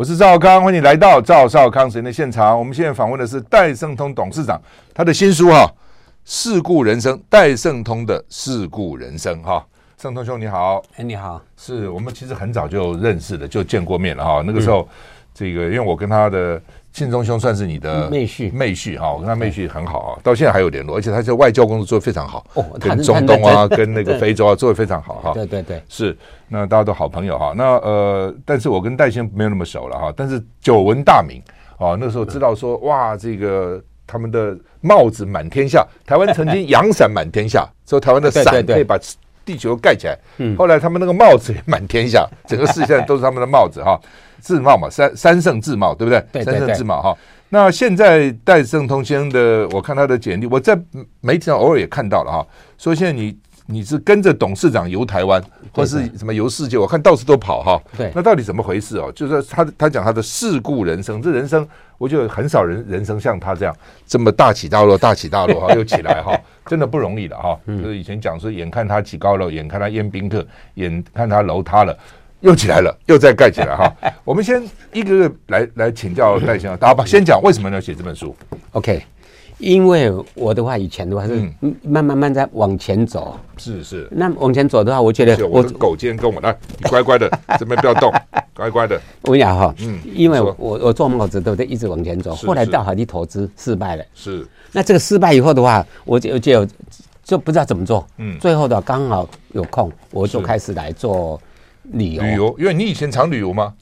我是赵少康，欢迎来到赵少康时间的现场。我们现在访问的是戴胜通董事长，他的新书哈、啊《世故人生》，戴胜通的《事故人生》哈。胜通兄你好，哎你好，是我们其实很早就认识的，就见过面了哈。那个时候，这个因为我跟他的。庆中兄算是你的妹婿，妹婿哈，我跟他妹婿很好啊，到现在还有联络，而且他在外交工作做得非常好哦，跟中东啊，跟那个非洲啊做得非常好哈。对对对，是那大家都好朋友哈。那呃，但是我跟戴先没有那么熟了哈，但是久闻大名啊，那时候知道说哇，这个他们的帽子满天下，台湾曾经 阳伞满天下，说台湾的伞可以把地球盖起来。后来他们那个帽子也满天下，整个世界都是他们的帽子哈。自贸嘛，三三圣自贸，对不对？对对对，三圣自贸哈。那现在戴胜通先生的，我看他的简历，我在媒体上偶尔也看到了哈。说现在你你是跟着董事长游台湾，或是什么游世界，我看到处都跑哈。对，那到底怎么回事哦？就是他他讲他的世故人生，这人生我觉得很少人人生像他这样这么大起大落，大起大落哈，又起来哈，真的不容易的哈。就是以前讲说，眼看他起高楼，眼看他宴宾客，眼看他楼塌了。又起来了，又再盖起来哈。我们先一个个来来请教戴先生，大家吧，先讲为什么要写这本书？OK，因为我的话以前的话是慢慢慢在往前走，是是。那往前走的话，我觉得我的狗今天跟我来，你乖乖的，这边不要动，乖乖的。我跟你讲哈，嗯，因为我我做帽子对不对？一直往前走，后来到海地投资失败了，是。那这个失败以后的话，我就就就不知道怎么做，嗯，最后的话刚好有空，我就开始来做。旅游，旅游，因为你以前常旅游吗？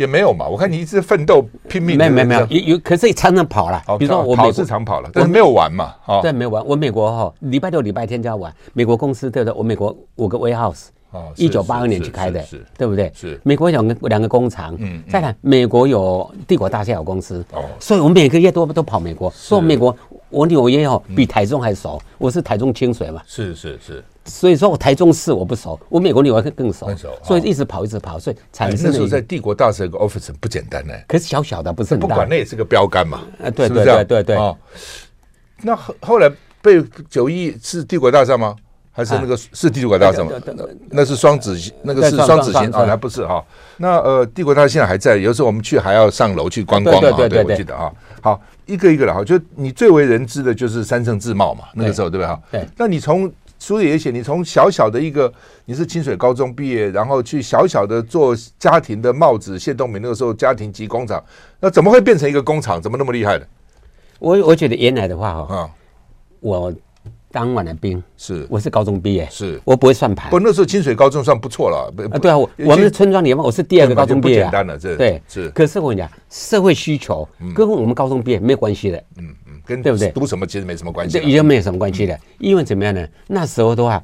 也没有嘛。我看你一直奋斗拼命，没有没有没有，有有，可是也常常跑了。比如说我跑是常跑了，但是没有玩嘛。哦，对，没有玩。我美国哈，礼拜六、礼拜天就要玩。美国公司对不对？我美国五个 warehouse，哦，一九八二年去开的，是，对不对？是。美国有两个两个工厂，嗯。再看美国有帝国大厦有公司，哦。所以我每个月都都跑美国。所以美国我纽约哦比台中还熟，我是台中清水嘛。是是是。所以说我台中市我不熟，我美国纽约更熟，更熟，所以一直跑一直跑，所以产生那时候在帝国大厦有个 office 不简单呢，可是小小的不是很大，不管那也是个标杆嘛，啊对对对对对。哦，那后后来被九一是帝国大厦吗？还是那个是帝国大厦吗？那是双子星，那个是双子星啊，还不是哈？那呃帝国大厦现在还在，有时候我们去还要上楼去观光嘛，对，我记得啊。好，一个一个的哈，就你最为人知的就是三圣自贸嘛，那个时候对不对？哈？对，那你从书里也写，你从小小的一个，你是清水高中毕业，然后去小小的做家庭的帽子，谢东明那个时候家庭级工厂，那怎么会变成一个工厂？怎么那么厉害的？我我觉得原来的话哈，啊，我当晚的兵，是我是高中毕业，是我不会算盘。不，那时候清水高中算不错了。啊，对啊，我我们是村庄里面，我是第二个高中毕业，不简单了，这对是。可是我跟你讲，社会需求跟我们高中毕业没有关系的。嗯嗯。跟对不对？读什么其实没什么关系，已经没有什么关系了。因为怎么样呢？那时候的话，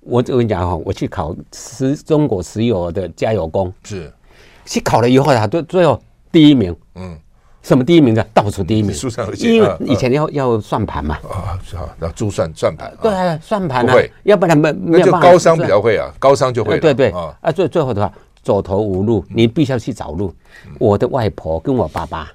我我跟你讲哈，我去考石中国石油的加油工，是去考了以后啊，最最后第一名。嗯，什么第一名的？倒数第一名。书上有写。因为以前要要算盘嘛。啊，好，要珠算算盘。对，算盘。会，要不然没没有。那就高商比较会啊，高商就会。对对啊，最最后的话，走投无路，你必须要去找路。我的外婆跟我爸爸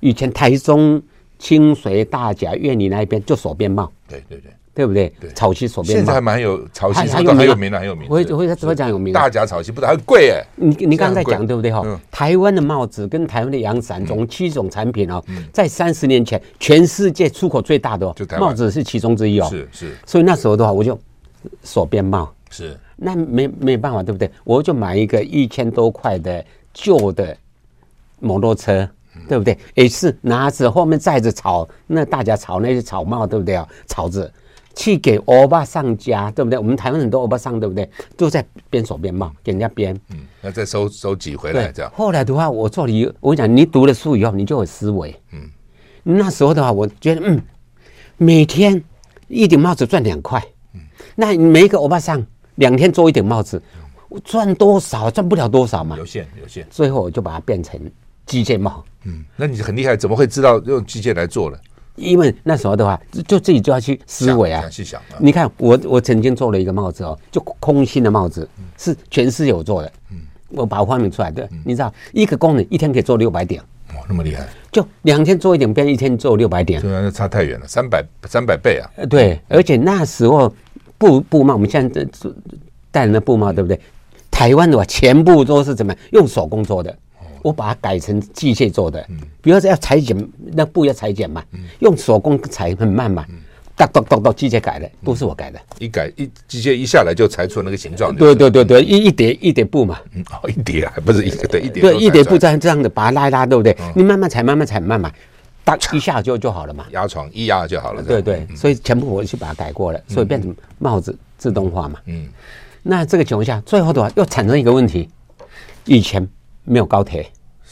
以前台中。清水、大甲、苑里那一边就锁边帽，对对对，对不对？草溪锁边帽，现在还蛮有草溪，还有很有名的，很有名。我我怎么讲有名。大甲草溪不是很贵哎？你你刚才讲对不对哈？台湾的帽子跟台湾的阳伞，总七种产品哦，在三十年前，全世界出口最大的帽子是其中之一哦。是是。所以那时候的话，我就锁边帽。是。那没没办法，对不对？我就买一个一千多块的旧的摩托车。对不对？也是拿着后面载着草，那大家草那些草帽，对不对啊？草子去给欧巴上家，对不对？我们台湾很多欧巴上，对不对？都在编手编帽，给人家编。嗯，那再收收集回来这样。后来的话，我做了一，我跟你讲，你读了书以后，你就有思维。嗯，那时候的话，我觉得，嗯，每天一顶帽子赚两块。嗯，那每一个欧巴上两天做一顶帽子，我赚多少？赚不了多少嘛。有限，有限。最后我就把它变成。机械帽，嗯，那你很厉害，怎么会知道用机械来做呢？因为那时候的话，就自己就要去思维啊，去想。你看，我我曾经做了一个帽子哦，就空心的帽子，是全世界有做的。嗯，我把它发明出来的，你知道，一个工人一天可以做六百顶。哇，那么厉害！就两天做一点，变一天做六百顶，这差太远了，三百三百倍啊！对，而且那时候布布帽，我们现在戴的那布帽，对不对？台湾的话，全部都是怎么用手工做的。我把它改成机械做的。嗯，比如说要裁剪，那布要裁剪嘛，嗯，用手工裁很慢嘛。嗯，哒哒哒哒，机械改的，不是我改的。一改一机械一下来就裁出那个形状。对对对对，一一叠一叠布嘛。嗯，哦，一叠啊，不是一个对一叠。对，一叠布这样这样的把它拉一拉，对不对？你慢慢裁，慢慢裁，慢慢，当一下就就好了嘛。压床一压就好了。对对，所以全部我去把它改过了，所以变成帽子自动化嘛。嗯。那这个情况下，最后的话又产生一个问题：以前没有高铁，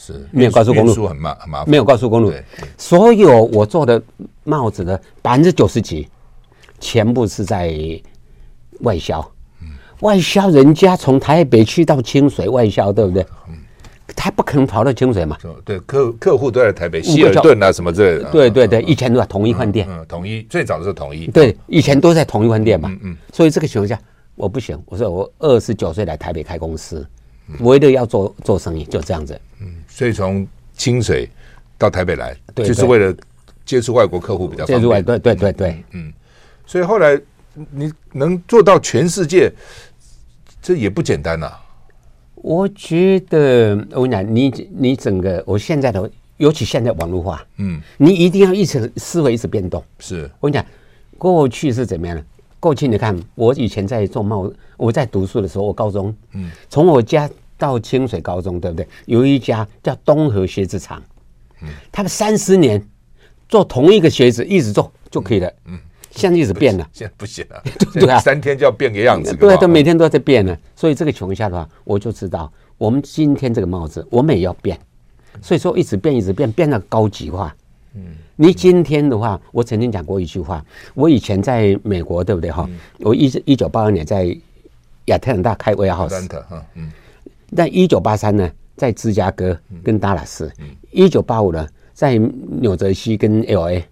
是没有高速公路，很麻很麻烦，没有高速公路，所有我做的帽子的百分之九十几，全部是在外销。嗯，外销人家从台北去到清水外销，对不对？嗯，他不可能跑到清水嘛。对，客客户都在台北，希尔顿啊什么之类的。对对对，以前都在统一饭店。嗯，统一最早的是统一。对，以前都在统一饭店嘛。嗯嗯。所以这个情况下。我不行，我说我二十九岁来台北开公司，为了要做做生意，就这样子。嗯，所以从清水到台北来，就是为了接触外国客户比较方便。接触外对对对对，嗯。所以后来你能做到全世界，这也不简单呐。我觉得我跟你讲，你你整个我现在的，尤其现在网络化，嗯，你一定要一直思维一直变动。是我跟你讲，过去是怎么样的？过去你看，我以前在做贸，我在读书的时候，我高中，嗯，从我家到清水高中，对不对？有一家叫东和鞋子厂，嗯，他们三十年做同一个鞋子，一直做就可以了，嗯，现在一直变了，现在不行了，对啊，三天就要变个样子，对，都每天都在变呢，所以这个情况下的话，我就知道，我们今天这个帽子，我们也要变，所以说一直变，一直变，变到高级化，嗯。你今天的话，我曾经讲过一句话。我以前在美国，对不对哈？我一一九八二年在亚特兰大开 warehouse，嗯。那一九八三呢，在芝加哥跟达拉斯。一九八五呢，在纽泽西跟 LA。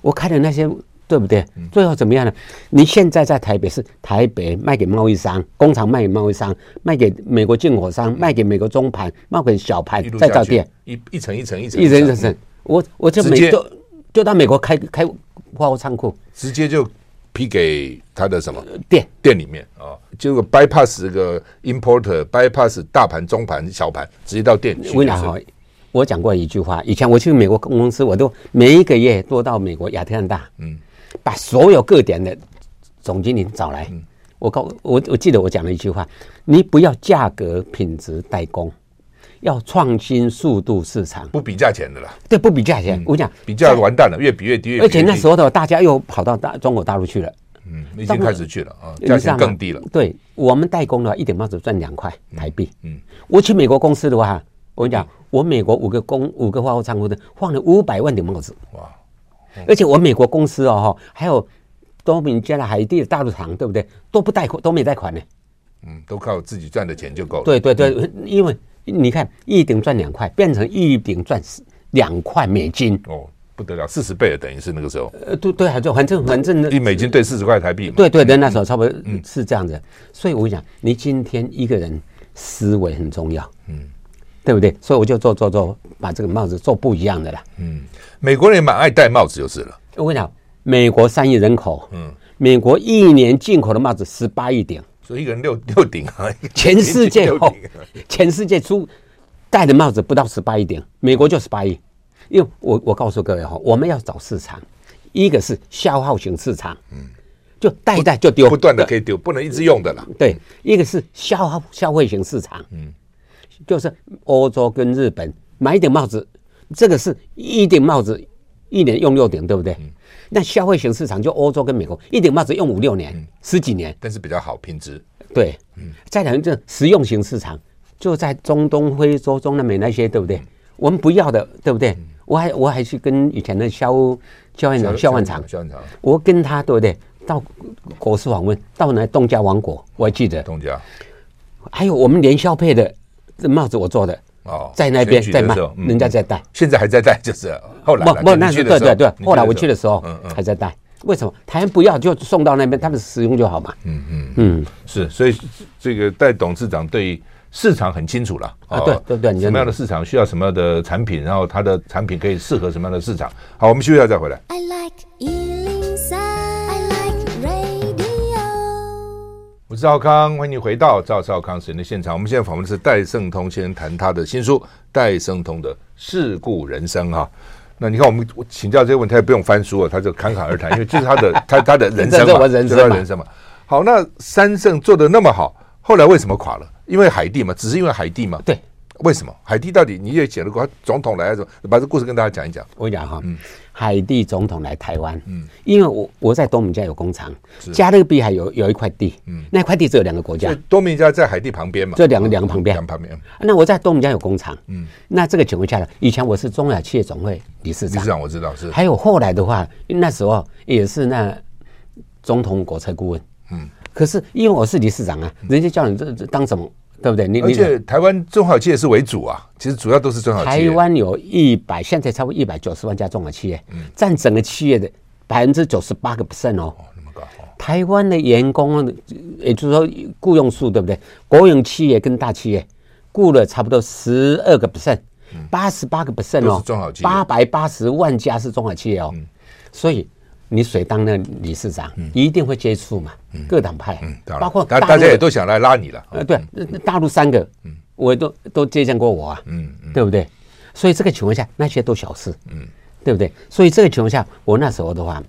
我开的那些，对不对？最后怎么样呢？你现在在台北是台北卖给贸易商，工厂卖给贸易商，卖给美国进口商，卖给美国中盘，卖给小盘，再造店，一一层一层一层一层一层。我我就每都。就到美国开开货仓库，直接就批给他的什么？店。店里面啊，就 bypass 这个 importer，bypass 大盘、中盘、小盘，直接到店里。我讲哈，我讲过一句话，以前我去美国公司，我都每一个月都到美国亚特兰大，嗯，把所有各点的总经理找来，嗯、我告我我记得我讲了一句话，你不要价格、品质、代工。要创新、速度、市场，不比价钱的啦。对，不比价钱。我讲比价完蛋了，越比越低。而且那时候的大家又跑到大中国大陆去了。嗯，已经开始去了啊，价钱更低了。对我们代工的话，一顶帽子赚两块台币。嗯，我去美国公司的话，我跟你讲，我美国五个工五个化工仓库的换了五百万顶帽子。哇！而且我美国公司哦哈，还有多米加拉海地的大陆厂，对不对？都不贷款，都没贷款呢。嗯，都靠自己赚的钱就够了。对对对，因为。你看，一顶赚两块，变成一顶赚两块美金哦，不得了，四十倍了，等于是那个时候。呃，对对，还就反正反正一美金兑四十块台币嘛。对对对，那时候差不多是这样子。所以我讲，你今天一个人思维很重要，嗯，对不对？所以我就做做做，把这个帽子做不一样的啦。嗯，美国人蛮爱戴帽子就是了。我跟你讲，美国三亿人口，嗯，美国一年进口的帽子十八亿顶。所以一个人六六顶啊，全世界哦，全世界出戴的帽子不到十八亿顶，美国就十八亿。因为我我告诉各位哈，我们要找市场，一个是消耗型市场，嗯，就戴一戴就丢，不断的可以丢，不能一直用的啦。对，一个是消耗消费型市场，嗯，就是欧洲跟日本买一顶帽子，这个是一顶帽子一年用六顶，对不对？那消费型市场就欧洲跟美国，一顶帽子用五六年、十几年，但是比较好品质。对，嗯，再讲这实用型市场，就在中东、非洲、中南美那些，对不对？我们不要的，对不对？我还我还去跟以前的肖肖院长、肖万长，肖万长，我跟他对不对？到国事访问，到那东家王国，我还记得东家，还有我们联销配的这帽子，我做的。哦，在那边在卖，人家在带，现在还在带，就是后来不不，那是对对对，后来我去的时候，还在带。为什么？台湾不要就送到那边，他们使用就好嘛。嗯嗯嗯，是，所以这个戴董事长对市场很清楚了啊，对对对，什么样的市场需要什么样的产品，然后他的产品可以适合什么样的市场。好，我们休息一下再回来。I like 是赵康，欢迎你回到赵少康时间的现场。我们现在访问的是戴胜通先生，谈他的新书《戴胜通的事故人生》哈。那你看，我们请教这个问题，他也不用翻书了，他就侃侃而谈，因为这是他的他他的人生嘛，人生他人生嘛。好，那三圣做的那么好，后来为什么垮了？因为海地嘛，只是因为海地嘛。对，为什么？海地到底你也写了过总统来，把这故事跟大家讲一讲。我讲哈，嗯。海地总统来台湾，嗯，因为我我在多米尼加有工厂，加勒比海有有一块地，嗯，那块地只有两个国家，多米尼加在海地旁边嘛，这两个两个旁边，两旁边。那我在多米尼加有工厂，嗯，那这个情况下呢，以前我是中亚企业总会理事长，理事长我知道是，还有后来的话，那时候也是那总统国策顾问，嗯，可是因为我是理事长啊，人家叫你这这当什么？对不对？你而且台湾中小企业是为主啊，其实主要都是中小企业。台湾有一百，现在超过一百九十万家中小企业，嗯，占整个企业的百分之九十八个 percent 哦。哦，那么高。哦、台湾的员工，也就是说雇佣数，对不对？国营企业跟大企业雇了差不多十二个 percent，八十八个 percent 哦，中小企业，八百八十万家是中小企业哦，嗯、所以。你谁当那理事长，一定会接触嘛，各党派，包括大家也都想来拉你了。呃，对，大陆三个，我都都接见过我啊，嗯，对不对？所以这个情况下，那些都小事，嗯，对不对？所以这个情况下，我那时候的话，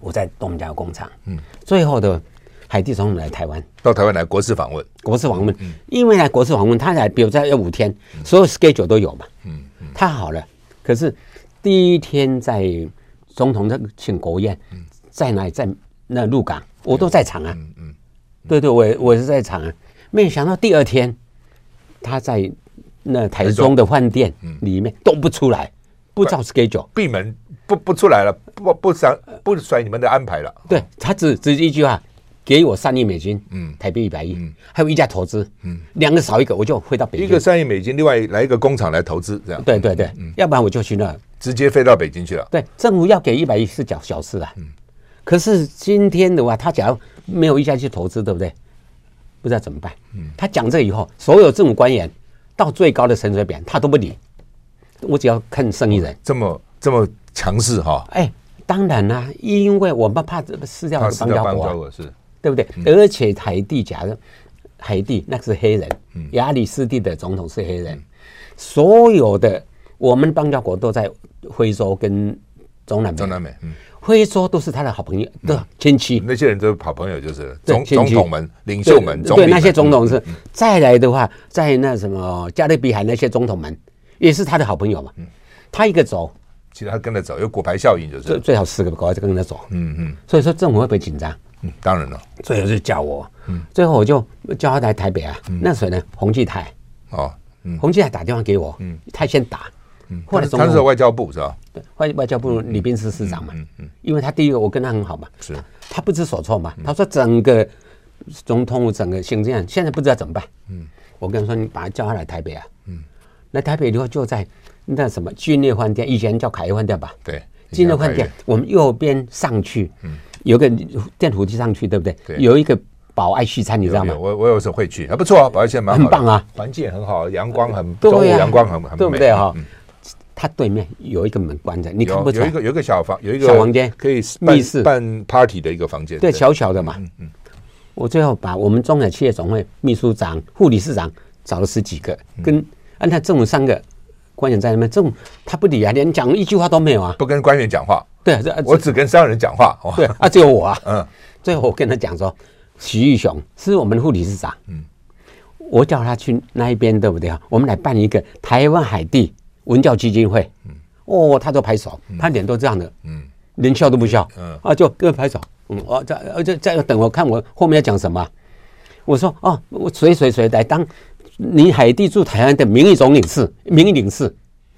我在东家工厂，嗯，最后的海地总统来台湾，到台湾来国事访问，国事访问，因为来国事访问，他来，比如在要五天，所有 schedule 都有嘛，嗯，太好了。可是第一天在。总统在请国宴，在哪里？在那鹿港，我都在场啊。嗯嗯，对对，我我是在场啊。没想到第二天，他在那台中的饭店里面都不出来，不照 schedule，闭门不不出来了，不不甩不甩你们的安排了。对，他只只一句话，给我三亿美金，嗯，台币一百亿，还有一家投资，嗯，两个少一个，我就回到北京。一个三亿美金，另外来一个工厂来投资，这样。对对对，要不然我就去那。直接飞到北京去了。对，政府要给一百亿是小小事啊。嗯。可是今天的话，他假如没有一家去投资，对不对？不知道怎么办。嗯。他讲这以后，所有政府官员到最高的陈水扁，他都不理。我只要看生意人。这么这么强势哈？哎，当然啦、啊，因为我们怕这个失掉邦交国，是，对不对？嗯、而且海地，假如海地那个是黑人，亚里斯蒂的总统是黑人，嗯、所有的我们邦交国都在。非洲跟中南美，中南美，嗯，非洲都是他的好朋友，对亲戚。那些人都是好朋友，就是总总统们、领袖们。对，那些总统是再来的话，在那什么加勒比海那些总统们，也是他的好朋友嘛。他一个走，其实他跟着走，有骨牌效应，就是最最好四个国家就跟着走。嗯嗯。所以说政府会不会紧张？嗯，当然了。最后就叫我，嗯，最后我就叫他来台北啊。那时候呢，洪继泰，哦，嗯，洪继泰打电话给我，嗯，他先打。嗯，或者他是外交部是吧？对，外外交部李宾士司长嘛。嗯嗯。因为他第一个我跟他很好嘛。是。他不知所措嘛。他说整个总统整个行政院现在不知道怎么办。嗯。我跟他说，你把他叫他来台北啊。嗯。来台北以后就在那什么君悦饭店，以前叫凯悦饭店吧。对。君悦饭店，我们右边上去，嗯，有个电扶梯上去，对不对？对。有一个保爱西餐，你知道吗？我我有时候会去，还不错啊，宝爱西餐蛮好。很棒啊，环境也很好，阳光很，中午阳光很很，对不对哈？他对面有一个门关着，你看不出来。有一个有一个小房，有一个小房间，可以密室办 party 的一个房间。对，小小的嘛。嗯嗯。我最后把我们中小企业总会秘书长、副理事长找了十几个，跟安泰政府三个官员在那边，政府他不理啊，连讲一句话都没有啊。不跟官员讲话。对，我只跟商人讲话。对啊，只有我啊。嗯。最后我跟他讲说，徐玉雄是我们的副理事长。嗯。我叫他去那一边，对不对啊？我们来办一个台湾海地。文教基金会，嗯，哦，他都拍手，他脸都这样的，嗯，连笑都不笑，嗯，啊，就跟拍手，嗯，哦，在，而且在等我看我后面要讲什么，我说，哦，我谁谁谁来当你海地驻台湾的名誉总领事，名誉领事，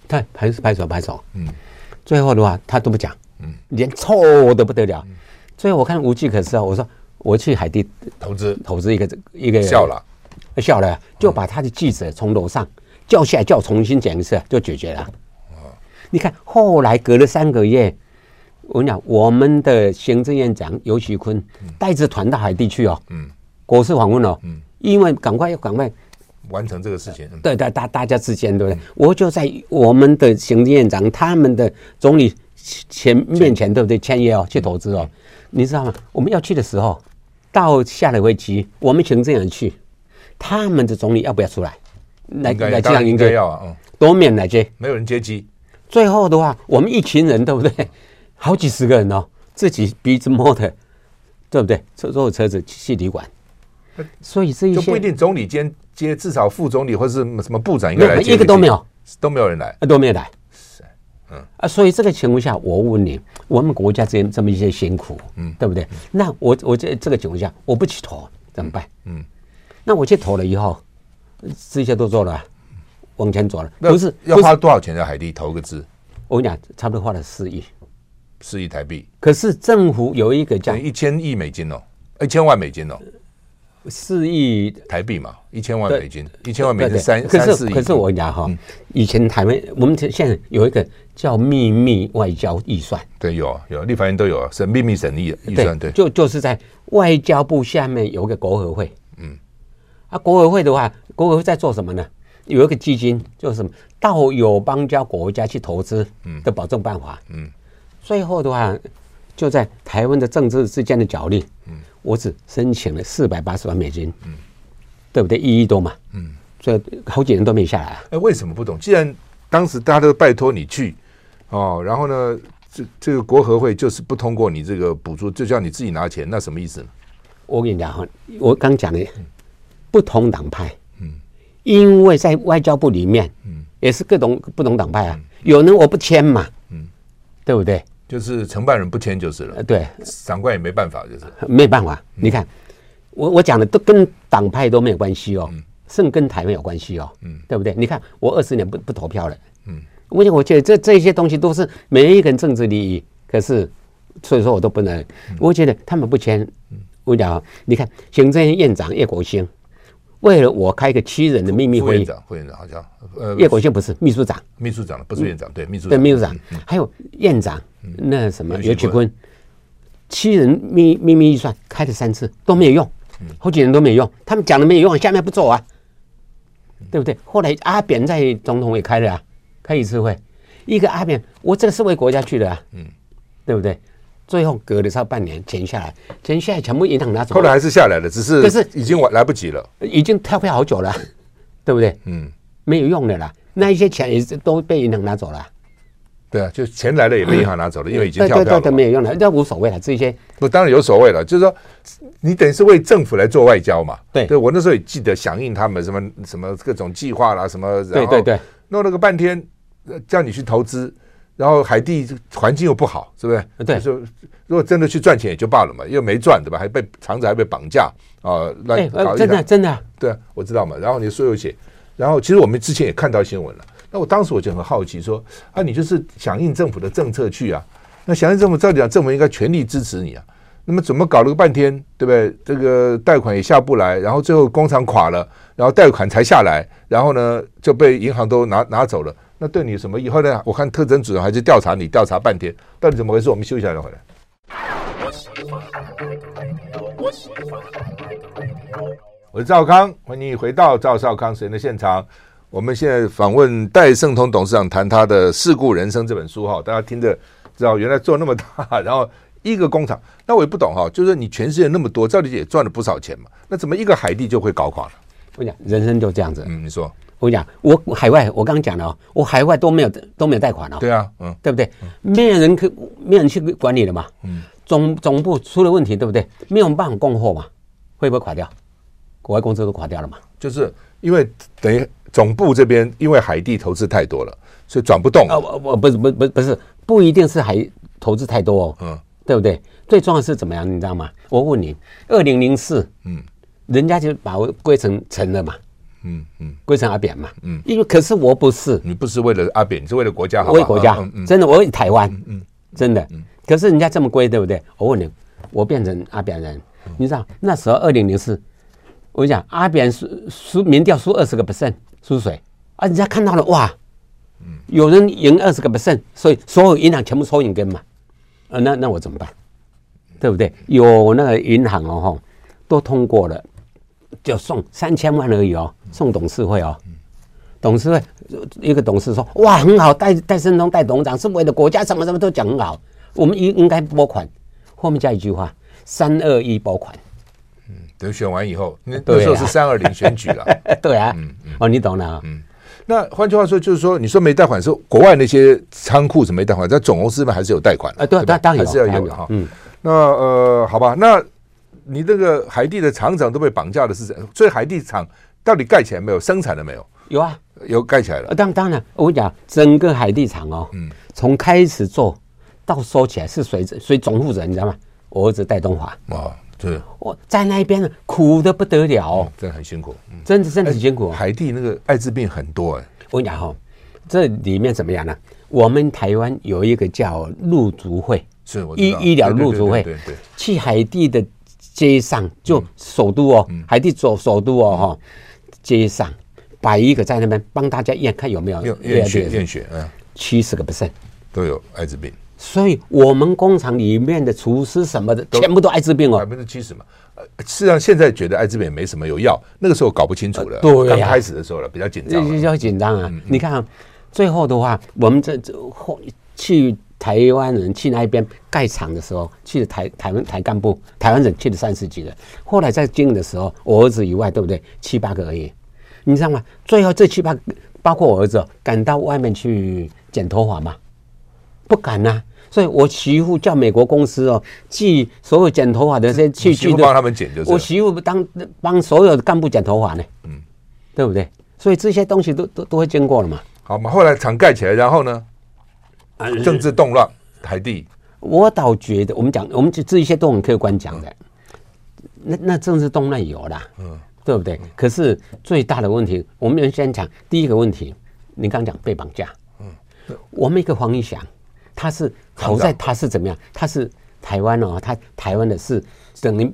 他拍拍手拍手，嗯，最后的话他都不讲，嗯，连臭的不得了，最后我看无计可施啊，我说我去海地投资投资。一个一个笑了，笑了，就把他的记者从楼上。叫下来，叫重新讲一次，就解决了。哦，你看，后来隔了三个月，我跟你讲，我们的行政院长尤其坤带着团到海地去哦，嗯，国事访问哦，嗯，因为赶快要赶快完成这个事情。对对，大大家之间对不对？我就在我们的行政院长他们的总理前面前对不对？签约哦，去投资哦，你知道吗？我们要去的时候，到下了飞机，我们行政人去，他们的总理要不要出来？来来机场迎接？要啊，嗯，多免来接，没有人接机。最后的话，我们一群人，对不对？好几十个人哦，自己鼻子摸的，对不对？坐坐车子去旅馆。所以这一些就不一定总理兼接，至少副总理或是什么部长应该来接。一个都没有，都没有人来，啊都没有来。是，嗯啊，所以这个情况下，我问你，我们国家这这么一些辛苦，嗯，对不对？那我我这这个情况下，我不去投怎么办？嗯，那我去投了以后，这些都做了。往前走了，不是要花多少钱在海地投个资？我跟你讲，差不多花了四亿，四亿台币。可是政府有一个叫一千亿美金哦，一千万美金哦，四亿台币嘛，一千万美金，一千万美金三三四亿。可是我跟你讲哈，以前台湾我们现在有一个叫秘密外交预算，对，有有立法院都有，是秘密审议预算，对，就就是在外交部下面有个国合会，嗯，啊，国委会的话，国委会在做什么呢？有一个基金，就是什么到友邦交国家去投资的保证办法。嗯，最后的话，就在台湾的政治之间的角力。嗯，我只申请了四百八十万美金。嗯，对不对？一亿多嘛。嗯，所以好几年都没下来。哎，为什么不懂？既然当时大家都拜托你去，哦，然后呢，这这个国合会就是不通过你这个补助，就叫你自己拿钱，那什么意思呢？我跟你讲哈，我刚讲的，不同党派。嗯。因为在外交部里面，嗯，也是各种不同党派啊，有人我不签嘛，嗯，对不对？就是承办人不签就是了，对，长官也没办法，就是。没办法。你看，我我讲的都跟党派都没有关系哦，甚跟台湾有关系哦，嗯，对不对？你看我二十年不不投票了，嗯，我我觉得这这些东西都是每一个人政治利益，可是所以说我都不能，我觉得他们不签，我讲，你看行政院长叶国兴。为了我开个七人的秘密会议，副院长，副院长好像呃，叶国兴不是秘书长，秘书长不是院长，对秘书长，对秘书长，还有院长那什么刘启坤，七人秘秘密预算开了三次都没有用，好几人都没有用，他们讲的没有用，下面不做啊，对不对？后来阿扁在总统也开了啊，开一次会，一个阿扁，我这个是为国家去的啊，嗯，对不对？最后隔了差半年，钱下来，钱下来全部银行拿走。后来还是下来了，只是可是已经晚来不及了，已经跳票好久了，对不对？嗯，没有用的啦，那一些钱也是都被银行拿走了。对啊，就钱来了也被银行拿走了，因为已经跳票了。对对对，没有用了，那无所谓了。这些不当然有所谓了，就是说你等于是为政府来做外交嘛。对，对我那时候也记得响应他们什么什么各种计划啦，什么然后弄了个半天，叫你去投资。然后海地环境又不好，是不是？对，说如果真的去赚钱也就罢了嘛，又没赚，对吧？还被厂子还被绑架啊，乱搞一真的真的，对，我知道嘛。然后你说有写，然后其实我们之前也看到新闻了。那我当时我就很好奇，说啊，你就是响应政府的政策去啊？那响应政府，照理讲，政府应该全力支持你啊。那么怎么搞了个半天，对不对？这个贷款也下不来，然后最后工厂垮了，然后贷款才下来，然后呢就被银行都拿拿走了。那对你什么以后呢？我看特侦主任还是调查你，调查半天，到底怎么回事？我们休息一下再回来。我是赵康，欢迎你回到赵少康时间的现场。我们现在访问戴胜通董事长，谈他的《事故人生》这本书哈，大家听着知道原来做那么大，然后一个工厂，那我也不懂哈，就是你全世界那么多，赵理也赚了不少钱嘛，那怎么一个海地就会搞垮了？我讲人生就这样子，嗯，你说。我跟你讲，我海外，我刚刚讲了哦，我海外都没有都没有贷款哦。对啊，嗯，对不对？没有人可，没有人去管理了嘛。嗯，总总部出了问题，对不对？没有办法供货嘛，会不会垮掉？国外公司都垮掉了嘛？就是因为等于总部这边因为海地投资太多了，所以转不动。啊，我我不是不不不是不一定是海投资太多哦。嗯，对不对？最重要是怎么样？你知道吗？我问你，二零零四，嗯，人家就把我归成成了嘛。嗯嗯，归成阿扁嘛，嗯，因为可是我不是，你不是为了阿扁，你是为了国家好，为国家，真的，我为台湾，嗯，真的，可是人家这么归，对不对？我问你，我变成阿扁人，你知道那时候二零零四，我跟你讲阿扁输输民调输二十个 percent 输谁？啊，人家看到了哇，有人赢二十个 percent，所以所有银行全部抽银根嘛，啊，那那我怎么办？对不对？有那个银行哦，吼，都通过了。就送三千万而已哦，送董事会哦，董事会一个董事说哇很好，戴戴胜通戴董事长是为了国家，什么什么都讲很好，我们应应该拨款，后面加一句话三二一拨款，嗯等选完以后，那那时候是三二零选举了。对啊，哦，你懂了。嗯，那换句话说，就是说，你说没贷款是国外那些仓库是没贷款，在总公司们还是有贷款啊？对，当然还是要有哈。嗯，那呃，好吧，那你这个海地的厂长都被绑架的是谁？所以海地厂到底盖起来没有？生产了没有？有啊，有盖起来了。当当然，我跟你讲，整个海地厂哦，嗯，从开始做到收起来是谁？谁总负责？你知道吗？我儿子戴东华。啊。对，我在那边呢，苦的不得了，嗯、真的很辛苦，嗯、真的真的很辛苦。海地那个艾滋病很多哎，我跟你讲哈，这里面怎么样呢？我们台湾有一个叫陆足会，是医医疗陆足会，对对，去海地的街上，就首都哦，嗯、海地首首都哦哈，街上摆一个在那边帮大家验看有没有验血验血，嗯，七十个 percent 都有艾滋病。所以，我们工厂里面的厨师什么的，全部都艾滋病哦，百分之七十嘛。呃，事实上现在觉得艾滋病也没什么，有药。那个时候搞不清楚了，对，刚开始的时候了，比较紧张，比较紧张啊。你看，最后的话，我们这这后去台湾人去那边盖厂的时候，去了台台湾台干部，台湾人去了三十几个。后来在经营的时候，我儿子以外，对不对？七八个而已。你知道吗？最后这七八个，包括我儿子，敢到外面去剪头发吗？不敢呐。所以我媳妇叫美国公司哦，寄所有剪头发的这些器具，帮他们剪就是。我媳妇当帮所有的干部剪头发呢，嗯，对不对？所以这些东西都都都会经过了嘛。好嘛，后来厂盖起来，然后呢，政治动乱，台地。我倒觉得，我们讲，我们这这一些都很客观讲的。那那政治动乱有啦，嗯，对不对？可是最大的问题，我们先讲第一个问题。你刚讲被绑架，嗯，我们一个黄义祥。他是好在他是怎么样？他是台湾哦，他台湾的是等于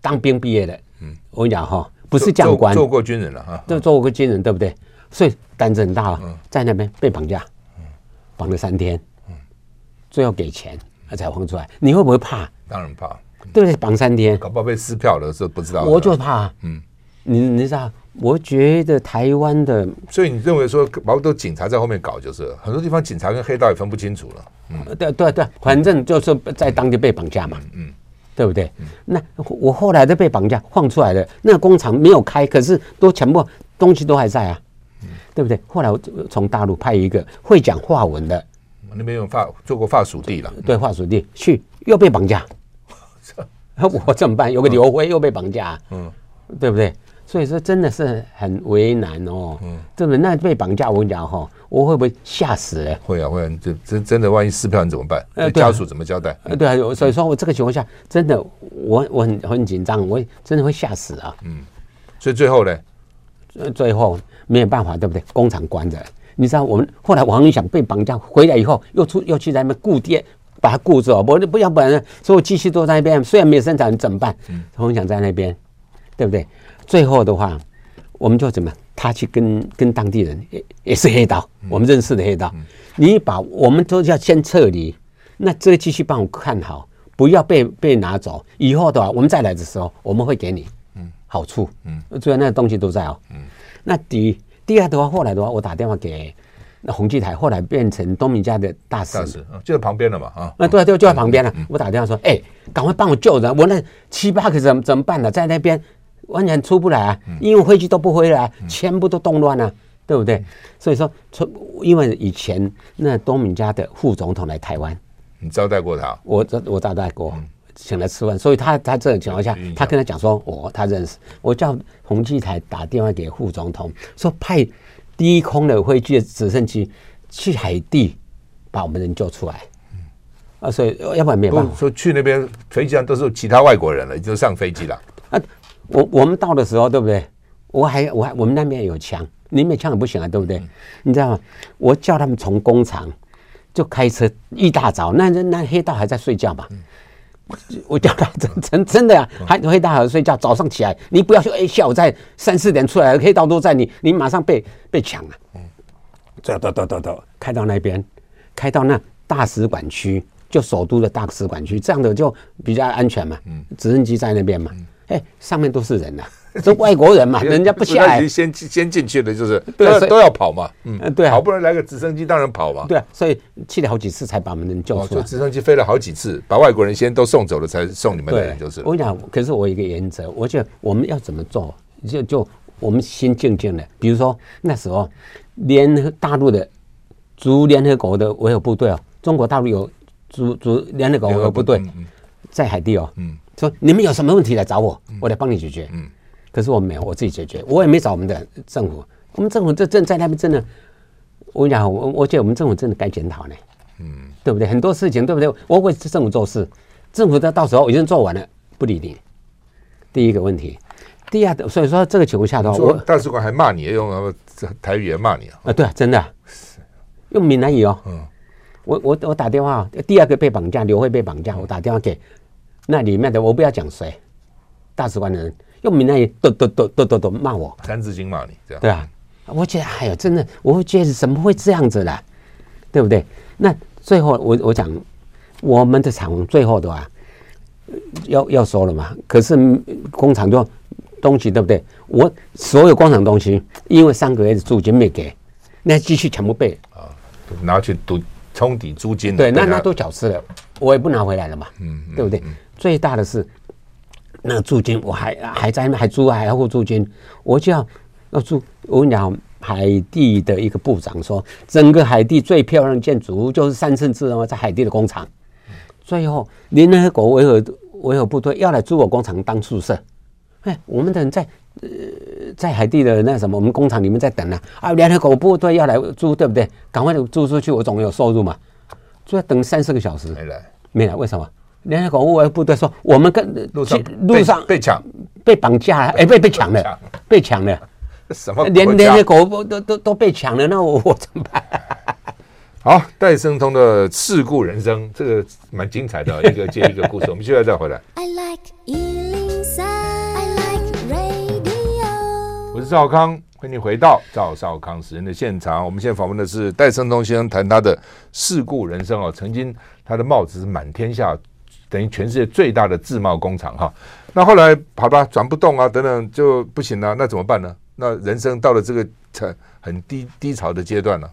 当兵毕业的。嗯，我跟你讲哈，不是将官，做过军人了哈，都做过军人，对不对？所以胆子很大了，在那边被绑架，绑了三天，最后给钱他才放出来。你会不会怕？当然怕，对不对？绑三天，搞不好被撕票了，是不知道。我就怕，嗯，你你知道？我觉得台湾的，所以你认为说，包括都警察在后面搞，就是很多地方警察跟黑道也分不清楚了。嗯，对对对，反正就是在当地被绑架嘛，嗯，对不对？那我后来都被绑架放出来了，那工厂没有开，可是都全部东西都还在啊，对不对？后来我从大陆派一个会讲法文的，那边有法做过法属地了，对，法属地去又被绑架，我怎么办？有个刘辉又被绑架，嗯，对不对？所以说真的是很为难哦，嗯，对不对？那被绑架，我跟你讲哈，我会不会吓死嘞？会啊，会啊，这真真的，万一撕票你怎么办？呃，家属怎么交代？呃，对啊，所以说我这个情况下，真的我我很很紧张，我真的会吓死啊。嗯，所以最后呢，最后没有办法，对不对？工厂关着，你知道我们后来王一想被绑架回来以后，又出又去在那边雇店，把他雇着，不不要不然所有机器都在那边，虽然没有生产，怎么办？嗯，王一想在那边，对不对？最后的话，我们就怎么？他去跟跟当地人也也是黑道，我们认识的黑道。你把我们都要先撤离，那这个机器帮我看好，不要被被拿走。以后的话，我们再来的时候，我们会给你嗯好处嗯，所以那个东西都在哦。嗯，那第第二的话，后来的话，我打电话给那宏基台，后来变成东明家的大使，就在旁边了嘛啊。那，对啊，就就在旁边了。我打电话说，哎，赶快帮我救人，我那七八个怎么怎么办呢？在那边。完全出不来啊，因为飞机都不回来，全部都动乱了，对不对？所以说，从因为以前那东敏家的副总统来台湾，你招待过他？我招我招待过，请来吃饭。所以他他这种情况下，他跟他讲说，我他认识，我叫宏基台打电话给副总统，说派低空的飞机的直升机去海地把我们人救出来。啊，所以要不然没有办法。说去那边飞机上都是其他外国人了，就上飞机了啊。我我们到的时候，对不对？我还我还我们那边有枪，你没枪也不行啊，对不对？嗯、你知道吗？我叫他们从工厂就开车一大早，那那黑道还在睡觉嘛？嗯、我叫他真真真的呀、啊，还黑道还在睡觉。早上起来，你不要说哎，下午在三四点出来，黑道都在你，你马上被被抢了。嗯，走走走走走，开到那边，开到那大使馆区，就首都的大使馆区，这样的就比较安全嘛。嗯，直升机在那边嘛。嗯哎，上面都是人呐、啊，是外国人嘛，人家不下来，先先进去的就是都都要跑嘛，嗯，对，好不容易来个直升机，当然跑嘛，对啊，所以去了好几次才把我们人救出来，直升机飞了好几次，把外国人先都送走了，才送你们的人，就是。我跟你讲，可是我有一个原则，我觉得我们要怎么做，就就我们先静静的，比如说那时候联合大陆的驻联合国的维和部队哦，中国大陆有驻驻联合国维和部队在海地哦，嗯。说你们有什么问题来找我，我来帮你解决。嗯，可是我没有，我自己解决，我也没找我们的政府。我们政府这正在那边真的，我跟你讲，我我觉得我们政府真的该检讨呢。嗯，对不对？很多事情对不对？我为政府做事，政府到到时候已经做完了，不理你。第一个问题，第二个，所以说这个情况下的话，我大使馆还骂你，用台语也骂你啊？啊，对啊，真的，用闽南语哦。嗯，我我我打电话，第二个被绑架，刘慧被绑架，我打电话给。那里面的我不要讲谁，大使馆的人用闽南语都都都都都都骂我，三字经骂你，这样。对啊，我觉得哎呦，真的，我会觉得怎么会这样子啦，对不对？那最后我我讲我们的厂最后的话要要收了嘛，可是工厂就东西对不对？我所有工厂东西，因为三个月的租金没给，那继续全部被啊拿去赌冲抵租金，对，那那都缴失了，我也不拿回来了嘛，嗯，对不对？最大的是那个租金，我还还在还租还要付租金，我就要要租。我跟你讲，海地的一个部长说，整个海地最漂亮的建筑物就是三圣之哦，在海地的工厂。最后联合国维和维和部队要来租我工厂当宿舍，哎，我们的人在呃在海地的那什么，我们工厂里面在等呢。啊，联合国部队要来租，对不对？赶快租出去，我总有收入嘛。就要等三四个小时，没来，没来，为什么？联合国维部队说，我们跟路上路上被抢、被绑架了，哎，被被抢了，被抢了，什么？连联合国都都都被抢了，那我 我怎么办？好，戴胜通的事故人生，这个蛮精彩的，一个接一个故事，我们现在再回来。I like 103, I like radio。我是赵康，欢迎回到赵少康时人的现场。我们现在访问的是戴胜通先生，谈他的事故人生哦，曾经他的帽子是满天下。等于全世界最大的自贸工厂哈，那后来好吧，转不动啊，等等就不行了，那怎么办呢？那人生到了这个很很低低潮的阶段了。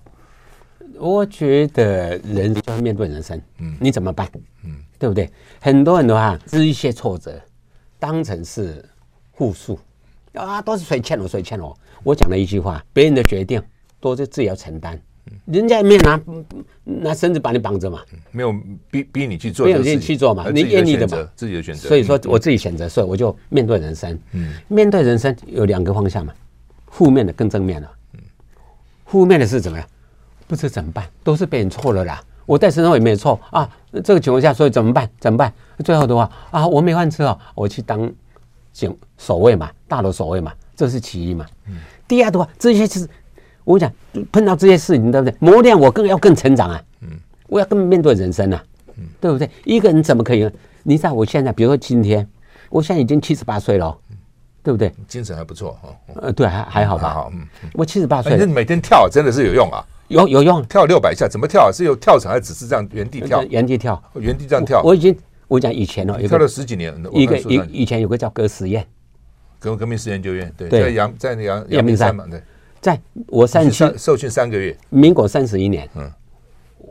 我觉得人就要面对人生，嗯，你怎么办？嗯，对不对？很多很多啊，是一些挫折当成是负数啊，都是谁欠我谁欠我。我讲了一句话：别人的决定都是自己要承担。人家也没有拿拿绳子把你绑着嘛，没有逼逼你去做，没有逼你去做嘛，你愿意的嘛，自己的选择。所以说我自己选择，所以我就面对人生。嗯，面对人生有两个方向嘛，负面的跟正面的。嗯，负面的是怎么样？不知怎么办，都是别人错了啦。我在身上也没有错啊。这个情况下，所以怎么办？怎么办？最后的话啊，我没饭吃哦，我去当警守卫嘛，大楼守卫嘛，这是其一嘛。嗯，第二的话，这些是。我讲碰到这些事情，对不对？磨练我更要更成长啊！嗯，我要更面对人生啊，嗯，对不对？一个人怎么可以？你知道我现在，比如说今天，我现在已经七十八岁了，对不对？精神还不错哈。呃，对，还还好吧。好，嗯，我七十八岁，你每天跳真的是有用啊？有有用，跳六百下，怎么跳？是有跳绳还是只是这样原地跳？原地跳，原地这样跳。我已经我讲以前哦，跳了十几年。一个以以前有个叫革实验，革革命实验研究院，对，在阳在阳阳明山嘛，对。在我三期受训三个月，民国三十一年，嗯，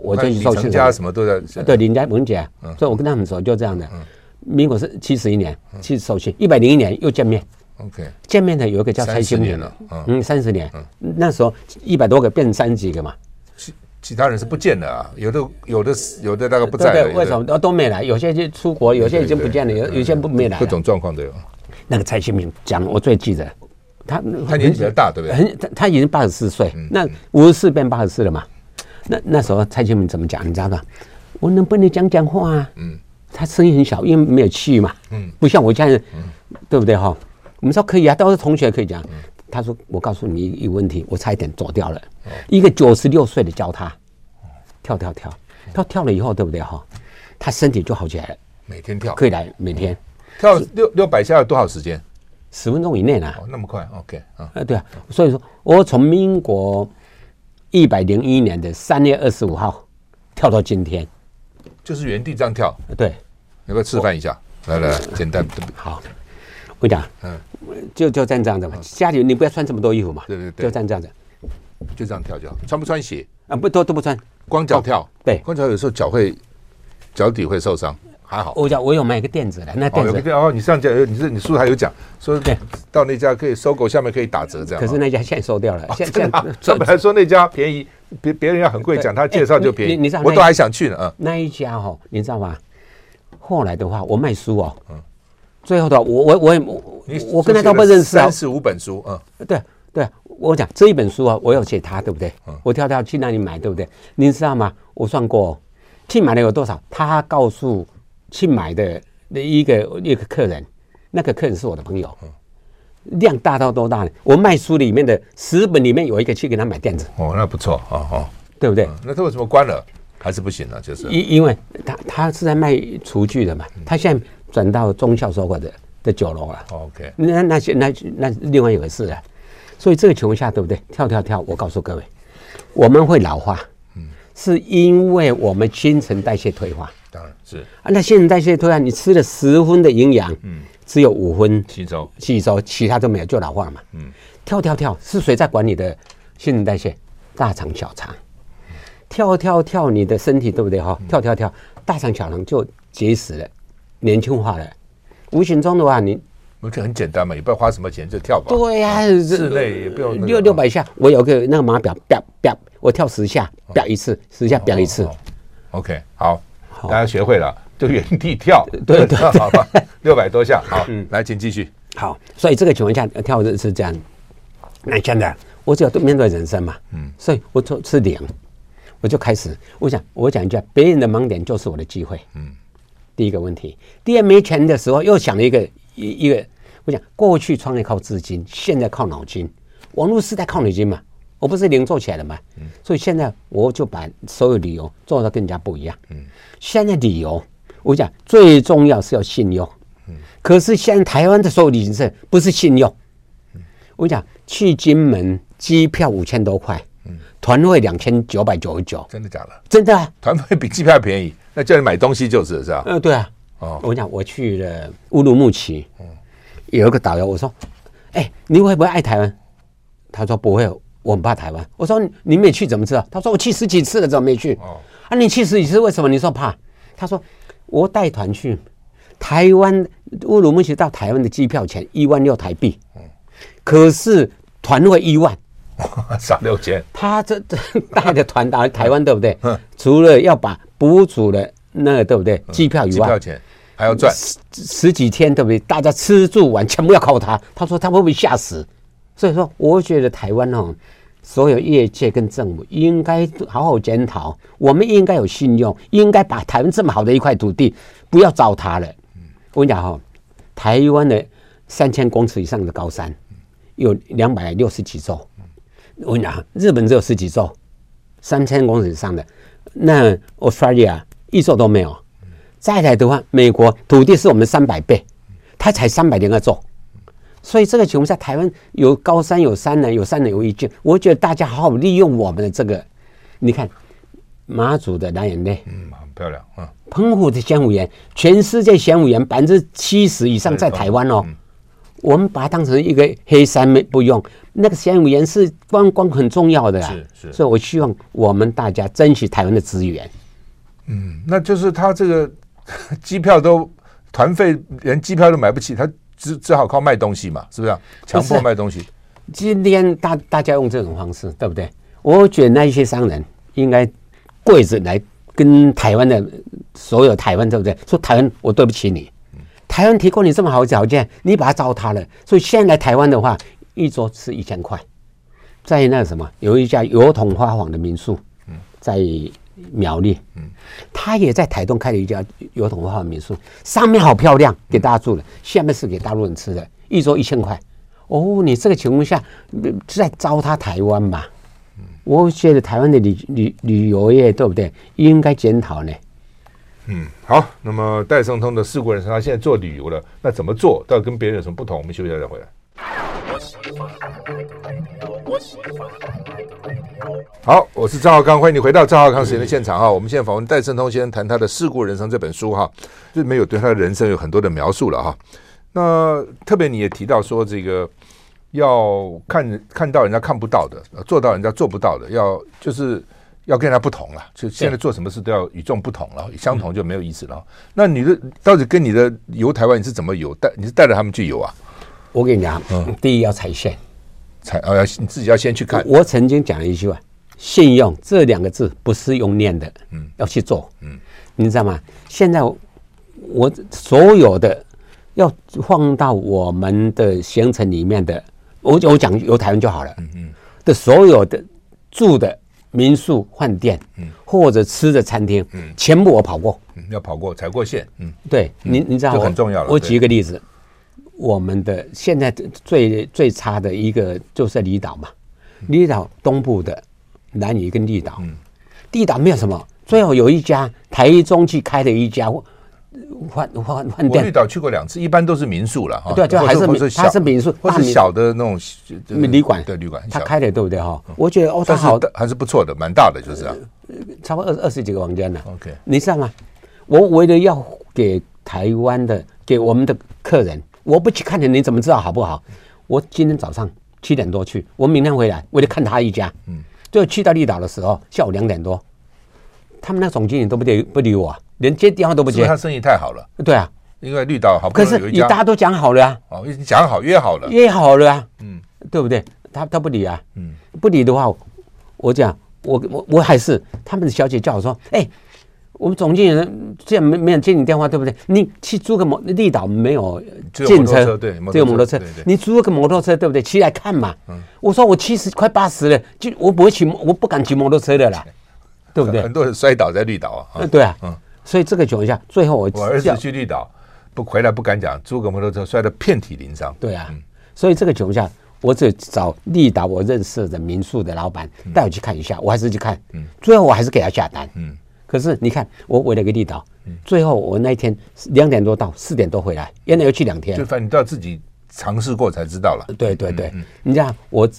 我就受训。家什么都在，对，林家文姐，所以我跟他们说就这样的。民国是七十一年，去受训，一百零一年又见面。OK，见面的有一个叫蔡新明了，嗯，三十年，那时候一百多个变成三十几个嘛。其其他人是不见了啊，有的有的有的大概不在了，为什么都都没来？有些就出国，有些已经不见了，有有些不没来。各种状况都有。那个蔡新明讲，我最记得。他他年纪比较大，对不对？很他他已经八十四岁，那五十四变八十四了嘛？那那时候蔡清明怎么讲？你知道吧？我能不能讲讲话啊？嗯，他声音很小，因为没有气嘛。嗯，不像我这样，对不对哈？我们说可以啊，都是同学可以讲。他说：“我告诉你一个问题，我差一点走掉了。一个九十六岁的教他跳跳跳，他跳了以后，对不对哈？他身体就好起来了。每天跳可以来，每天跳六六百下要多少时间？”十分钟以内呢？哦，那么快？OK 啊，呃，对啊，所以说我从民国一百零一年的三月二十五号跳到今天，就是原地这样跳。对，要不要示范一下？来来，简单。好，我讲，嗯，就就这样这样子嘛。家里你不要穿这么多衣服嘛。对对对，就这样这样子，就这样跳就好。穿不穿鞋？啊，不都都不穿，光脚跳。对，光脚有时候脚会脚底会受伤。还好，我讲我有买一个垫子的，那垫子哦，你上讲，你是你书还有讲说，对，到那家可以搜狗下面可以打折这样。可是那家现在收掉了，现在 本来说那家便宜，别别人要很贵，讲他介绍就便宜，你知道，我都还想去呢。啊，那一家哈，你知道吗？后来的话，我卖书哦，嗯，最后的我我我我我跟他都不认识啊，三十五本书，嗯，对对，我讲这一本书啊，我有写他，对不对？我跳跳去那里买，对不对？您知道吗？我算过，去买了有多少？他告诉。去买的那一个一个客人，那个客人是我的朋友，量大到多大呢？我卖书里面的十本里面有一个去给他买垫子。哦，那不错，哦哦，对不对？那他为什么关了？还是不行了？就是因因为他他是在卖厨具的嘛，他现在转到中校收货的的酒楼了。OK，那那些那那另外一回事了。所以这个情况下，对不对？跳跳跳，我告诉各位，我们会老化，嗯，是因为我们新陈代谢退化。当然是啊，那新陈代谢突然你吃了十分的营养，嗯，只有五分吸收吸收，其他都没有，就老化嘛。嗯，跳跳跳是谁在管你的新陈代谢？大肠小肠，跳跳跳你的身体对不对哈？跳跳跳，大肠小肠就结实了，年轻化了。无形中的话，你我觉得很简单嘛，也不要花什么钱就跳吧。对呀，室内也不用六六百下，我有个那个码表，表表，我跳十下，表一次，十下表一次。OK，好。大家学会了，就原地跳，对对，好吧，六百多下，好，嗯，来，请继续。好，所以这个情况下跳的是这样。那现在我只要面对人生嘛，嗯，所以我就是零，我就开始，我想我讲一句，别人的盲点就是我的机会，嗯，第一个问题。第二，没钱的时候又想了一个一一个，我讲过去创业靠资金，现在靠脑筋，网络时代靠脑筋嘛。我不是零做起来的嘛，所以现在我就把所有理由做得更加不一样。嗯现在理由我讲最重要是要信用。嗯可是现在台湾的所有旅行社不是信用。我讲去金门机票五千多块，嗯团费两千九百九十九，真的假的？真的啊，团费比机票便宜，那叫你买东西就是是吧？呃，对啊。哦，我讲我去了乌鲁木齐，有一个导游我说，哎，你会不会爱台湾？他说不会。我很怕台湾。我说你没去怎么知道？他说我去十几次了，怎么没去？哦，啊，你去十几次为什么？你说怕？他说我带团去台湾乌鲁木齐到台湾的机票钱一万六台币，嗯，可是团费一万，少六千。他这这带的团到台湾对不对？嗯，除了要把补助的那个对不对？机票以外，机票钱还要赚十十几天对不对？大家吃住玩全部要靠他。他说他会不会吓死？所以说，我觉得台湾哦，所有业界跟政府应该好好检讨，我们应该有信用，应该把台湾这么好的一块土地不要糟蹋了。我跟你讲哈，台湾的三千公尺以上的高山有两百六十几座，我跟你讲，日本只有十几座，三千公尺以上的那 Australia 一座都没有。再来的话，美国土地是我们三百倍，它才三百零二座。所以这个情况下，台湾有高山有山南，有山南有意境。我觉得大家好好利用我们的这个，你看马祖的蓝眼泪，嗯，很漂亮啊。澎湖的玄武岩，全世界玄武岩百分之七十以上在台湾哦。嗯、我们把它当成一个黑山没不用，那个玄武岩是观光很重要的啊。是是。所以我希望我们大家珍惜台湾的资源。嗯，那就是他这个 机票都团费连机票都买不起，他。只只好靠卖东西嘛，是不是？强迫卖东西。今天大大家用这种方式，对不对？我觉得那一些商人应该跪着来跟台湾的所有台湾，对不对？说台湾，我对不起你。台湾提供你这么好的条件，你把它糟蹋了。所以现在来台湾的话，一桌吃一千块。在那个什么，有一家油桐花坊的民宿，在。苗栗，嗯，他也在台东开了一家油桐花民宿，上面好漂亮，给大家住的，下面是给大陆人吃的，一桌一千块。哦，你这个情况下在糟蹋台湾嘛？我觉得台湾的旅旅旅游业对不对？应该检讨呢。嗯，好。那么戴胜通的四国人生，他现在做旅游了，那怎么做？到底跟别人有什么不同？我们休息一下再回来。好，我是赵浩康，欢迎你回到赵浩康时间的现场哈。我们现在访问戴胜通先生，谈他的《事故人生》这本书哈，就没有对他的人生有很多的描述了哈。那特别你也提到说，这个要看看到人家看不到的，做到人家做不到的，要就是要跟人家不同了。就现在做什么事都要与众不同了，相同就没有意思了。那你的到底跟你的游台湾你是怎么游？带你是带着他们去游啊？我跟你讲，嗯，第一要踩线，踩啊，要你自己要先去看。我曾经讲一句话。信用这两个字不是用念的，嗯，要去做，嗯，你知道吗？现在我所有的要放到我们的行程里面的，我我讲游台湾就好了，嗯嗯，的所有的住的民宿、饭店，嗯，或者吃的餐厅，嗯，全部我跑过，嗯，要跑过踩过线，嗯，对，你你知道很重要了。我举一个例子，我们的现在最最差的一个就是离岛嘛，离岛东部的。南屿跟绿岛，绿岛没有什么，最后有一家台中去开的一家换换换店。绿岛去过两次，一般都是民宿了哈。对，就还是它是民宿，或是小的那种旅馆。对，旅馆。他开的对不对哈？我觉得哦，他好，还是不错的，蛮大的，就是啊，差不多二二十几个房间呢。OK，你知道吗？我为了要给台湾的给我们的客人，我不去看你，你怎么知道好不好？我今天早上七点多去，我明天回来为了看他一家，嗯。就去到绿岛的时候，下午两点多，他们那总经理都不理不理我，连接电话都不接。因为他生意太好了。对啊，因为绿岛好。可是你大家都讲好了啊。哦，已经讲好约好了。约好了啊。嗯，对不对？他他不理啊。嗯，不理的话，我讲我我我还是他们的小姐叫我说，哎。我们总经理这样没没有接你电话，对不对？你去租个摩绿岛没有电车，对，只有摩托车。你租个摩托车，对不对？骑来看嘛。我说我七十快八十了，就我不会骑，我不敢骑摩托车的啦，对不对？很多人摔倒在绿岛啊。对啊，所以这个情况下，最后我我儿子去绿岛不回来不敢讲，租个摩托车摔得遍体鳞伤。对啊，所以这个情况下，我只找绿岛我认识的民宿的老板带我去看一下，我还是去看。最后我还是给他下单。嗯。可是你看，我围了一个地岛，最后我那一天两点多到，四点多回来，原来要去两天。就反正你都要自己尝试过才知道了。对对对，你看我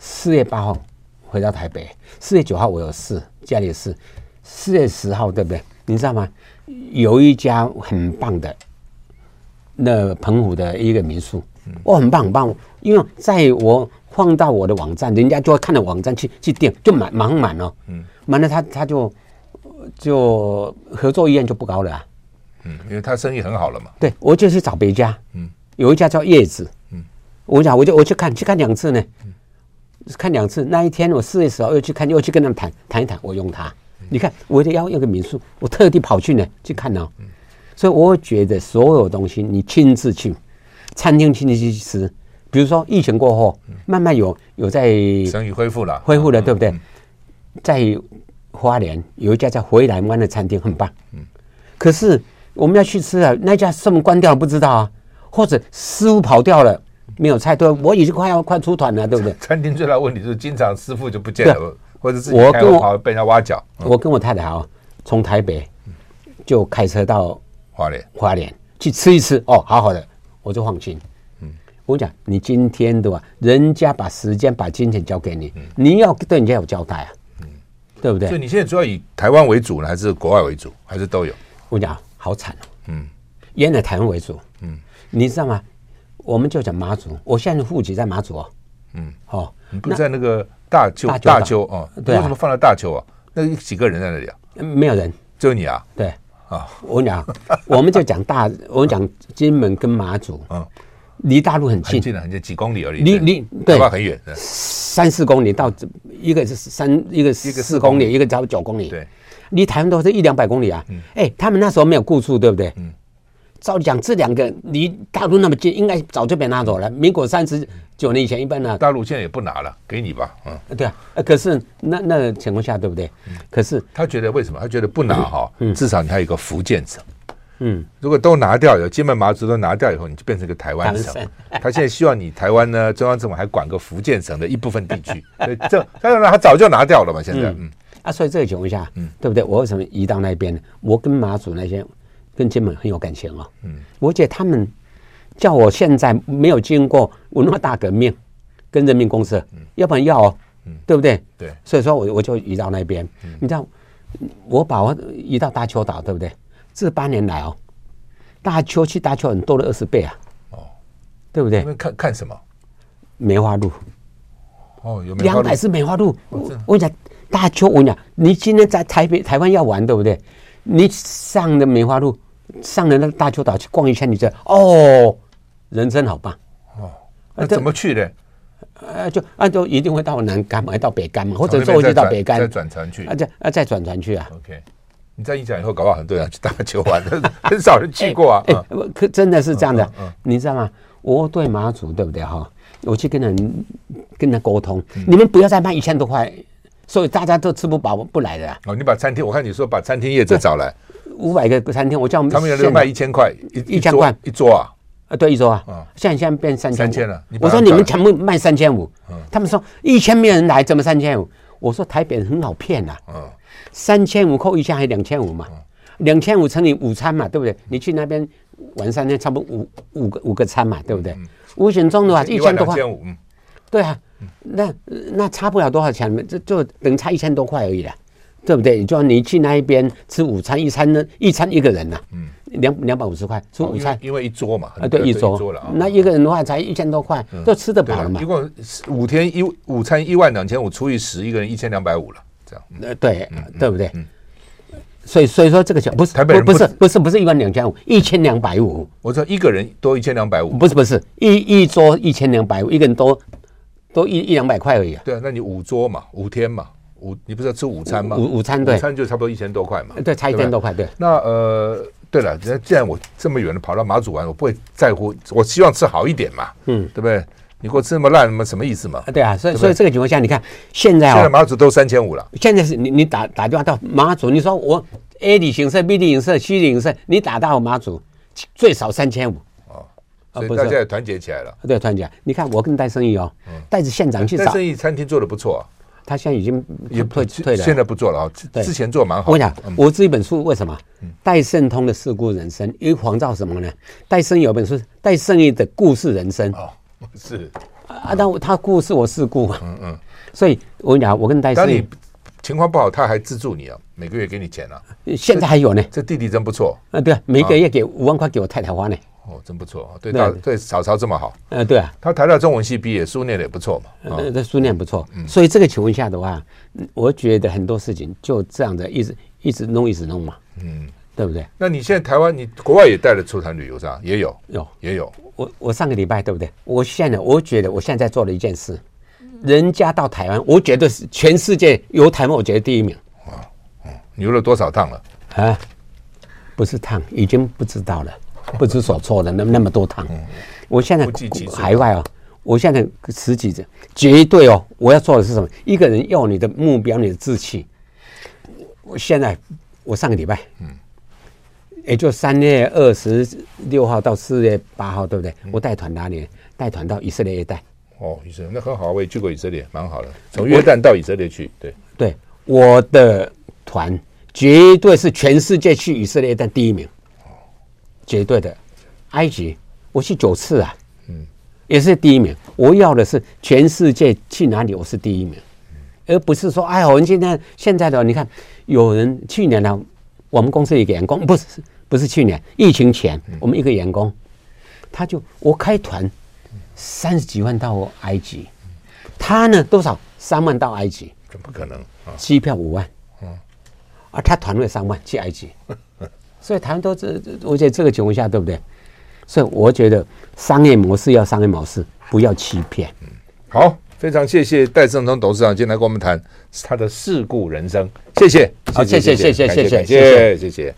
四月八号回到台北，四月九号我有事，家里有事，四月十号对不对？你知道吗？有一家很棒的，那澎湖的一个民宿，哦，很棒很棒，因为在我放到我的网站，人家就会看到网站去去订，就满满满了，嗯，满了他他就。就合作意愿就不高了，啊，嗯，因为他生意很好了嘛。对，我就去找别家，嗯，有一家叫叶子，嗯，我讲我就我去看去看两次呢，嗯，看两次。那一天我四月十号又去看，又去跟他们谈谈一谈，我用它。嗯，你看，我要用个民宿，我特地跑去呢去看呢，嗯，所以我觉得所有东西你亲自去，餐厅亲自去吃，比如说疫情过后，慢慢有有在生意恢复了，恢复了，对不对？在。花莲有一家叫回南湾的餐厅，很棒。嗯，可是我们要去吃啊，那家什么关掉了不知道啊，或者师傅跑掉了，没有菜，对，我已经快要快出团了，对不对？餐厅最大的问题就是经常师傅就不见了，或者自己开我跑被人家挖角。我跟我太太啊，从台北就开车到花莲，花莲去吃一吃，哦，好好的，我就放心。嗯，我讲你今天对吧？人家把时间把金钱交给你，你要对人家有交代啊。对不对？所以你现在主要以台湾为主呢，还是国外为主，还是都有？我讲好惨哦。嗯，原来台湾为主。嗯，你知道吗？我们就讲马祖，我现在户籍在马祖哦。嗯，好，你不是在那个大邱大邱哦？对，为什么放在大邱啊？那几个人在那里啊？没有人，只有你啊？对啊，我讲，我们就讲大，我们讲金门跟马祖，嗯，离大陆很近，近的，很近，几公里而已。离离对，很远。三四公里到，一个是三，一个四公里，一个差不多九公里。对，离台湾都是一两百公里啊。嗯，哎，他们那时候没有顾处，对不对？嗯，照理讲，这两个离大陆那么近，应该早就被拿走了。民国三十九年以前，一般呢，大陆现在也不拿了，给你吧。嗯，对啊。可是那那个情况下，对不对？可是他觉得为什么？他觉得不拿哈，至少你还有一个福建省。嗯，如果都拿掉，有金门、马祖都拿掉以后，你就变成一个台湾省。他现在希望你台湾呢，中央政府还管个福建省的一部分地区。这当然他早就拿掉了嘛。现在，嗯啊，所以这个情况下，嗯，对不对？我为什么移到那边呢？我跟马祖那些跟金门很有感情哦。嗯，我觉得他们叫我现在没有经过文化大革命跟人民公社，要不然要哦，对不对？对，所以说我我就移到那边。你知道，我把我移到大邱岛，对不对？这八年来哦，大邱去大邱很多了二十倍啊！哦，对不对？看看什么？梅花鹿。哦，有两百只梅花鹿。我我讲大邱，我讲你今天在台北、台湾要玩，对不对？你上了梅花鹿，上了那个大邱岛去逛一圈，你这哦，人生好棒。哦，那怎么去的？呃，就按照一定会到南竿嘛，到北竿嘛，或者坐就到北竿，再转船去。啊，再啊再转船去啊。OK，你再一讲以后，搞不好很多人去打球玩，很少人去过啊。哎，可真的是这样的，你知道吗？我对马祖对不对哈？我去跟人跟人沟通，你们不要再卖一千多块，所以大家都吃不饱不来的。哦，你把餐厅，我看你说把餐厅业者找来，五百个餐厅，我叫他们，他们有人卖一千块一一千块一桌啊。啊，对，一桌啊，现在现在变三千，三千了。我说你们全部卖三千五，他们说一千没有人来，怎么三千五？我说台北人很好骗呐，三千五扣一千还两千五嘛，两千五乘以午餐嘛，对不对？你去那边玩三天，差不多五五个五个餐嘛，对不对？五险中的话一千多块，对啊，那那差不了多少钱，就就等差一千多块而已了，对不对？就你去那一边吃午餐，一餐呢，一餐一个人呐，嗯。两两百五十块吃午餐，因为一桌嘛，啊对，一桌，那一个人的话才一千多块，就吃得饱了嘛。一共五天一午餐一万两千五除以十，一个人一千两百五了，这样。呃，对，对不对？所以所以说这个钱不是台北人不是不是不是一万两千五，一千两百五。我说一个人多一千两百五，不是不是一一桌一千两百五，一个人多多一一两百块而已啊。对啊，那你五桌嘛，五天嘛，五你不是要吃午餐吗？午午餐对，午餐就差不多一千多块嘛。对，差一千多块对。那呃。对了，那既然我这么远的跑到马祖玩，我不会在乎，我希望吃好一点嘛，嗯，对不对？你给我吃那么烂，什么什么意思嘛？对啊，所以所以这个情况下，你看现在啊，现在马祖都三千五了。现在是你你打打电话到马祖，你说我 A 旅行社、B 旅行社、C 旅行社，你打到马祖最少三千五哦，所以大家也团结起来了。对，团结。你看我跟戴胜益哦，带着县长去找。戴胜益餐厅做的不错啊。他现在已经也退退了，现在不做了啊。之前做蛮好。我跟你讲，我这一本书为什么？戴胜通的事故人生，因为黄兆什么呢？戴胜有本书《戴胜义的故事人生》哦，是啊，那他故是我事故嘛，嗯嗯。所以我跟你讲，我跟戴胜，当你情况不好，他还资助你啊，每个月给你钱啊。现在还有呢，这弟弟真不错啊。对，每个月给五万块给我太太花呢。哦，真不错，对大对曹操这么好，呃，对啊，他台大中文系毕业，书念的也不错嘛，呃，这书念不错，所以这个情况下的话，我觉得很多事情就这样子一直一直弄一直弄嘛，嗯，对不对？那你现在台湾，你国外也带了出团旅游是吧？也有，有也有。我我上个礼拜对不对？我现在我觉得我现在在做了一件事，人家到台湾，我觉得是全世界游台湾，我觉得第一名。啊，嗯游了多少趟了？啊，不是趟，已经不知道了。不知所措的那那么多趟，我现在海外哦，我现在十几次绝对哦，我要做的是什么？一个人要你的目标，你的志气。我现在我上个礼拜，嗯，也就三月二十六号到四月八号，对不对？我带团哪里？带团到以色列一带。哦，以色列那很好，我也去过以色列，蛮好的。从约旦到以色列去，对对，我的团绝对是全世界去以色列一带第一名。绝对的，埃及我去九次啊，嗯，也是第一名。我要的是全世界去哪里我是第一名，而不是说哎，我们今天现在的你看，有人去年呢，我们公司一个员工不是不是去年疫情前，我们一个员工，他就我开团三十几万到埃及，他呢多少三万到埃及，这不可能？机票五万，嗯，而他团费三万去埃及。所以台湾都这，我觉得这个情况下对不对？所以我觉得商业模式要商业模式，不要欺骗。嗯，好，非常谢谢戴胜通董事长今天来跟我们谈他的事故人生，谢谢，好，谢谢，谢谢，谢谢，谢谢，谢谢。